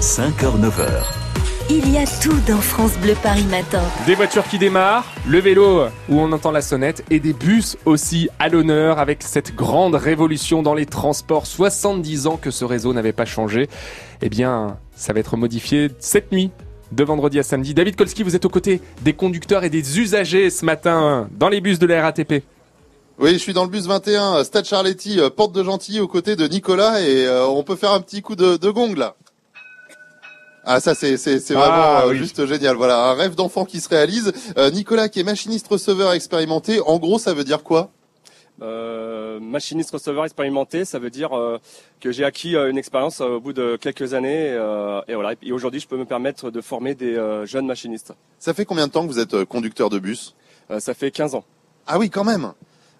5h-9h. Il y a tout dans France Bleu Paris Matin. Des voitures qui démarrent, le vélo où on entend la sonnette et des bus aussi à l'honneur avec cette grande révolution dans les transports. 70 ans que ce réseau n'avait pas changé. Eh bien, ça va être modifié cette nuit de vendredi à samedi. David Kolski, vous êtes aux côtés des conducteurs et des usagers ce matin dans les bus de la RATP. Oui, je suis dans le bus 21, Stade Charletti, euh, porte de Gentilly, aux côtés de Nicolas, et euh, on peut faire un petit coup de, de gong là. Ah ça c'est c'est c'est vraiment Ah, euh, oui. juste génial. Voilà, un rêve d'enfant qui se réalise. Euh, Nicolas qui est machiniste receveur expérimenté. En gros, ça veut dire quoi? Euh, machiniste receveur expérimenté, ça veut dire euh, que j'ai acquis euh, une expérience euh, au bout de quelques années euh, et voilà. Et aujourd'hui, je peux me permettre de former des euh, jeunes machinistes. Ça fait combien de temps que vous êtes conducteur de bus? Euh, ça fait 15 ans. Ah oui, quand même.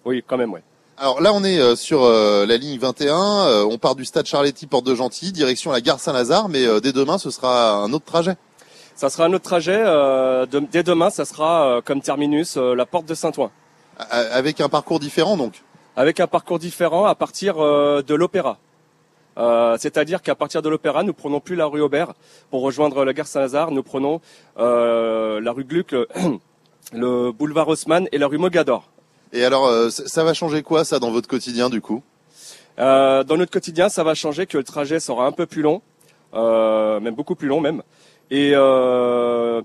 Oui, quand même, ouais. Alors là, on est euh, sur euh, la ligne 21. euh, on part du Stade Charletti, porte de Gentilly, direction la gare Saint-Lazare. Mais euh, dès demain, ce sera un autre trajet. Ça sera un autre trajet. euh, de- dès demain, ça sera euh, comme terminus euh, la porte de Saint-Ouen, Avec un parcours différent, donc? avec un parcours différent à partir euh, de l'Opéra. Euh, C'est-à-dire qu'à partir de l'Opéra, nous prenons plus la rue Aubert pour rejoindre la gare Saint-Lazare. Nous prenons euh, la rue Gluck, le, le boulevard Haussmann et la rue Mogador. Et alors, euh, ça va changer quoi, ça, dans votre quotidien, du coup? Euh, dans notre quotidien, ça va changer que le trajet sera un peu plus long, euh, même beaucoup plus long même. Et euh,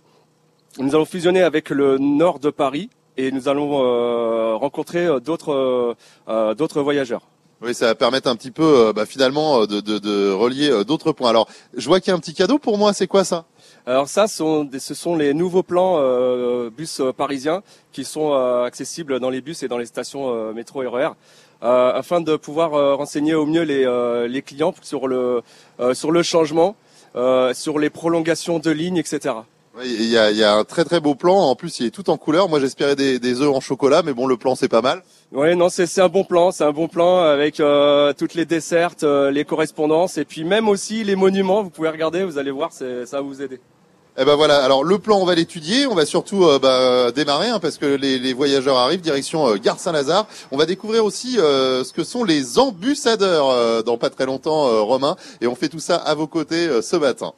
nous allons fusionner avec le nord de Paris et nous allons rencontrer d'autres d'autres voyageurs. Oui, ça va permettre un petit peu, euh, bah, finalement, euh, de, de, de relier euh, d'autres points. Alors, je vois qu'il y a un petit cadeau pour moi. C'est quoi ça? Alors ça, ce sont, des- ce sont les nouveaux plans euh, bus parisiens qui sont euh, accessibles dans les bus et dans les stations euh, métro et RER. euh, afin de pouvoir renseigner au mieux les, euh, les clients sur le, euh, sur le changement, euh, sur les prolongations de lignes, etc. Oui, Il y a, il y a un très très beau plan. En plus, il est tout en couleur. Moi, j'espérais des, des œufs en chocolat, mais bon, le plan c'est pas mal. Oui, non, c'est un bon plan, c'est un bon plan avec euh, toutes les dessertes, euh, les correspondances et puis même aussi les monuments. Vous pouvez regarder, vous allez voir, ça va vous aider. Eh ben voilà. Alors le plan, on va l'étudier. On va surtout euh, bah, démarrer hein, parce que les, voyageurs arrivent direction gare Saint-Lazare. On va découvrir aussi ce que sont les ambussadeurs euh, dans pas très longtemps, Romain. Et on fait tout ça à vos côtés ce matin.